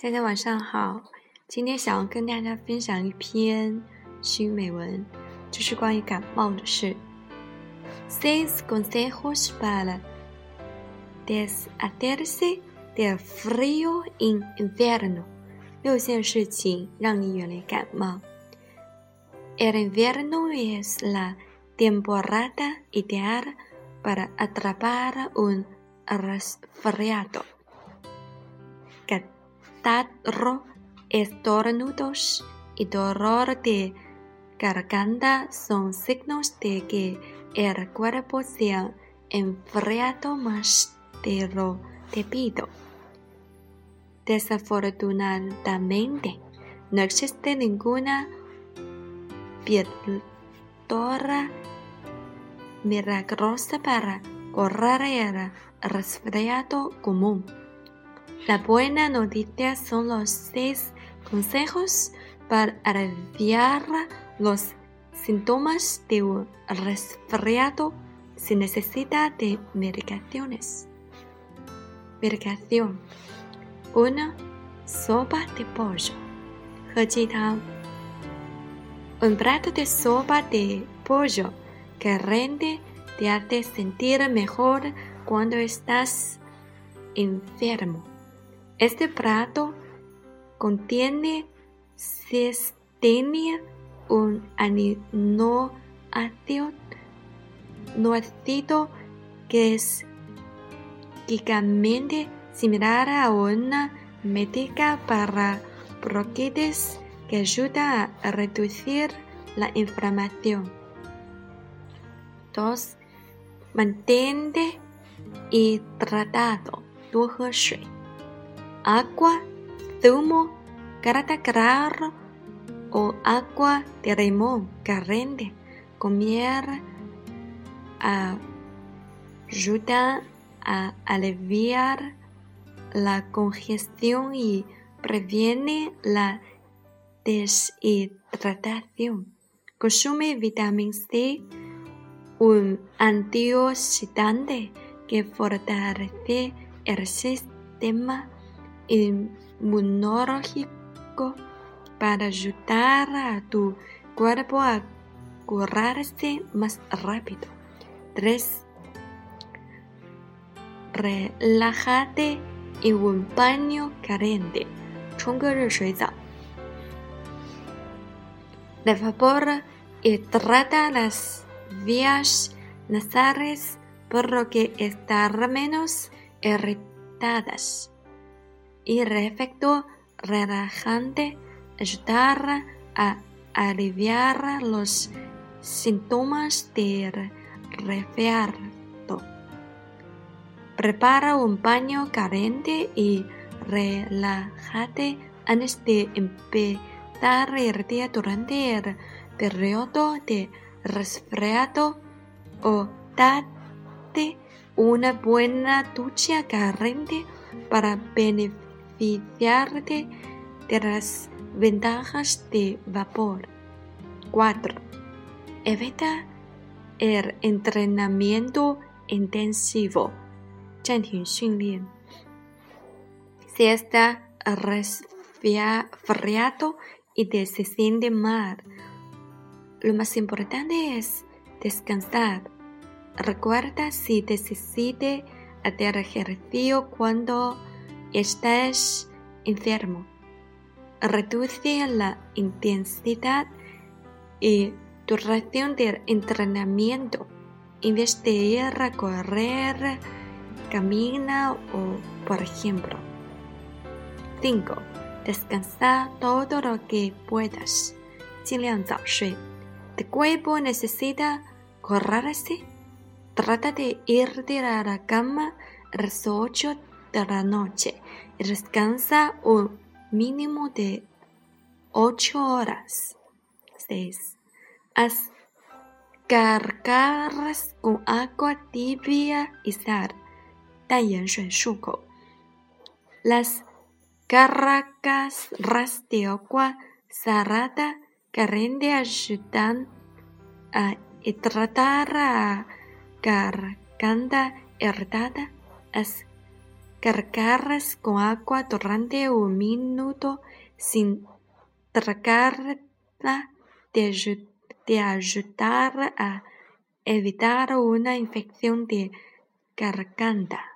大家晚上好，今天想要跟大家分享一篇新美文，就是关于感冒的事。Seis consejos para deshacerse del frío en invierno。六件事情让你远离感冒。El invierno es la temporada ideal para atrapar un resfriado. Catarro, estornudos y dolor de garganta son signos de que el cuerpo se ha enfriado más de lo debido. Desafortunadamente, no existe ninguna píldora milagrosa para correr el resfriado común. La buena noticia son los seis consejos para aliviar los síntomas de un resfriado sin necesidad de medicaciones. Medicación 1. Sopa de pollo. Un plato de sopa de pollo que rende te hace sentir mejor cuando estás enfermo. Este plato contiene cisteína, un aminoácido no ácido que es químicamente similar a una médica para bronquitis que ayuda a reducir la inflamación. 2. Mantente hidratado. 多喝水。 Agua, zumo, carta claro o agua de limón caliente comer ayuda a aliviar la congestión y previene la deshidratación. Consume vitamina C, un antioxidante que fortalece el sistema inmunológico para ayudar a tu cuerpo a curarse más rápido. 3. Relájate en un baño caliente. 冲个热水澡。De favor, hidrata las vías nasales por lo que estar menos irritadas. Y efecto relajante ayudará a aliviar los síntomas del resfriado. Prepara un baño caliente y relájate antes de empezar el día durante el periodo de resfriado o date una buena ducha caliente para beneficiarte de las ventajas de vapor. 4. Evita el entrenamiento intensivo. 暂停训练。si está resfriado y te se siente mal, lo más importante es descansar. Recuerda si necesitas hacer ejercicio cuando estás enfermo. Reduce la intensidad y duración del entrenamiento. En vez de ir a correr, camina o, por ejemplo. 5. Descansa todo lo que puedas. 尽量早睡。Tu cuerpo necesita correrse. Trata de irte a la cama a las 8 de la noche y descansa un mínimo de 8 horas. 6. Haz carcaras con agua tibia y sal. Las carracas ras de agua salada que rinde ayudan a hidratar a garganta irritada. Cargarlas con agua durante un minuto sin tragarla de ayudar a evitar una infección de garganta.